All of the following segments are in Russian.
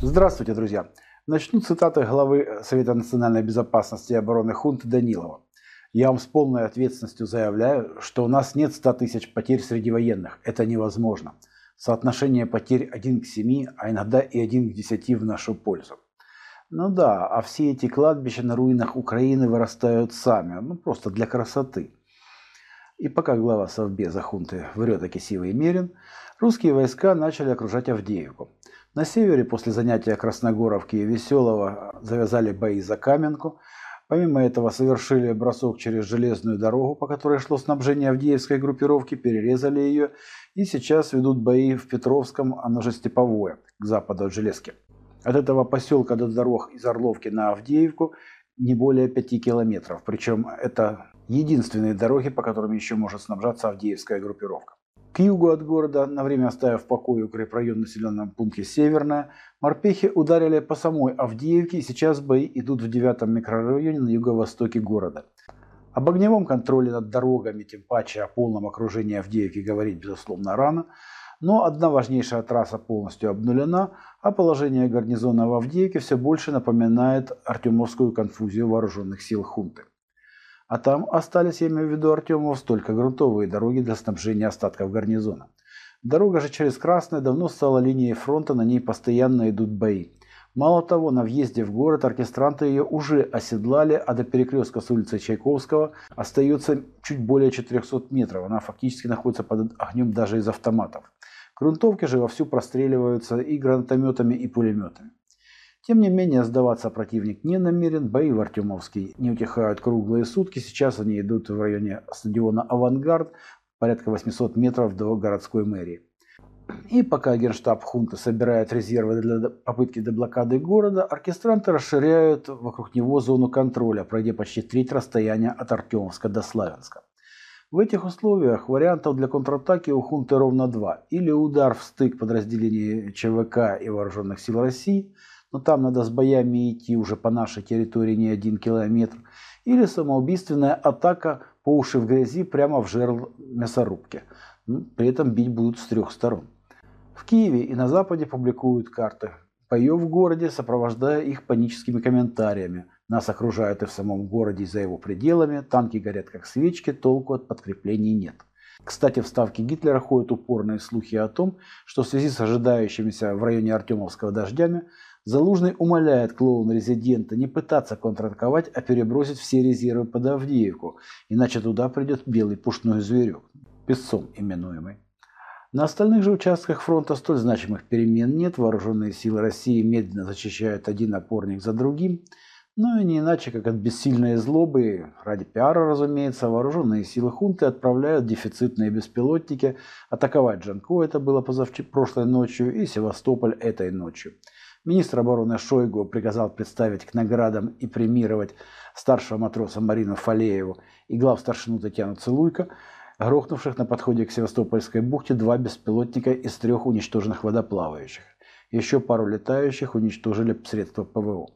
Здравствуйте, друзья! Начну цитаты главы Совета национальной безопасности и обороны Хунты Данилова. Я вам с полной ответственностью заявляю, что у нас нет 100 тысяч потерь среди военных. Это невозможно. Соотношение потерь 1 к 7, а иногда и 1 к 10 в нашу пользу. Ну да, а все эти кладбища на руинах Украины вырастают сами, ну просто для красоты. И пока глава Совбеза хунты врет о Кисиве и Мерин, русские войска начали окружать Авдеевку. На севере после занятия Красногоровки и Веселого завязали бои за Каменку. Помимо этого совершили бросок через железную дорогу, по которой шло снабжение Авдеевской группировки, перерезали ее и сейчас ведут бои в Петровском, оно же Степовое, к западу от Железки. От этого поселка до дорог из Орловки на Авдеевку не более 5 километров. Причем это единственные дороги, по которым еще может снабжаться Авдеевская группировка. К югу от города, на время оставив в покое укрепрайон в населенном пункте Северная, морпехи ударили по самой Авдеевке и сейчас бои идут в девятом микрорайоне на юго-востоке города. Об огневом контроле над дорогами, тем паче о полном окружении Авдеевки говорить безусловно рано, но одна важнейшая трасса полностью обнулена, а положение гарнизона в Авдеевке все больше напоминает артемовскую конфузию вооруженных сил хунты. А там остались, я имею в виду Артемов, только грунтовые дороги для снабжения остатков гарнизона. Дорога же через Красное давно стала линией фронта, на ней постоянно идут бои. Мало того, на въезде в город оркестранты ее уже оседлали, а до перекрестка с улицы Чайковского остается чуть более 400 метров. Она фактически находится под огнем даже из автоматов. Грунтовки же вовсю простреливаются и гранатометами, и пулеметами. Тем не менее, сдаваться противник не намерен. Бои в Артемовске не утихают круглые сутки. Сейчас они идут в районе стадиона «Авангард», порядка 800 метров до городской мэрии. И пока генштаб хунта собирает резервы для попытки деблокады города, оркестранты расширяют вокруг него зону контроля, пройдя почти треть расстояния от Артемовска до Славянска. В этих условиях вариантов для контратаки у хунты ровно два. Или удар в стык подразделений ЧВК и Вооруженных сил России – но там надо с боями идти уже по нашей территории не один километр, или самоубийственная атака по уши в грязи прямо в жерл мясорубки. При этом бить будут с трех сторон. В Киеве и на Западе публикуют карты боев в городе, сопровождая их паническими комментариями. Нас окружают и в самом городе, и за его пределами. Танки горят как свечки, толку от подкреплений нет. Кстати, в ставке Гитлера ходят упорные слухи о том, что в связи с ожидающимися в районе Артемовского дождями Залужный умоляет клоуна-резидента не пытаться контратаковать, а перебросить все резервы под Авдеевку, иначе туда придет белый пушной зверек, песцом именуемый. На остальных же участках фронта столь значимых перемен нет, вооруженные силы России медленно зачищают один опорник за другим, но и не иначе, как от бессильной злобы, ради пиара, разумеется, вооруженные силы хунты отправляют дефицитные беспилотники атаковать Джанко, это было позавчера, прошлой ночью, и Севастополь этой ночью. Министр обороны Шойгу приказал представить к наградам и премировать старшего матроса Марину Фалееву и глав старшину Татьяну Целуйко, грохнувших на подходе к Севастопольской бухте два беспилотника из трех уничтоженных водоплавающих. Еще пару летающих уничтожили средства ПВО.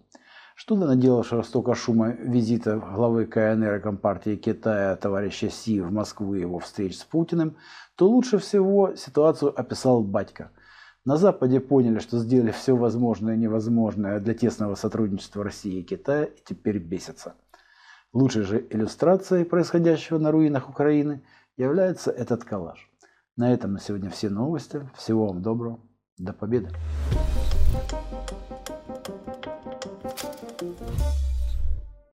Что наделавшего столько шума визита главы КНР и Компартии Китая товарища Си в Москву и его встреч с Путиным, то лучше всего ситуацию описал батька – на Западе поняли, что сделали все возможное и невозможное для тесного сотрудничества России и Китая и теперь бесятся. Лучшей же иллюстрацией происходящего на руинах Украины является этот коллаж. На этом на сегодня все новости. Всего вам доброго. До победы. Thank you.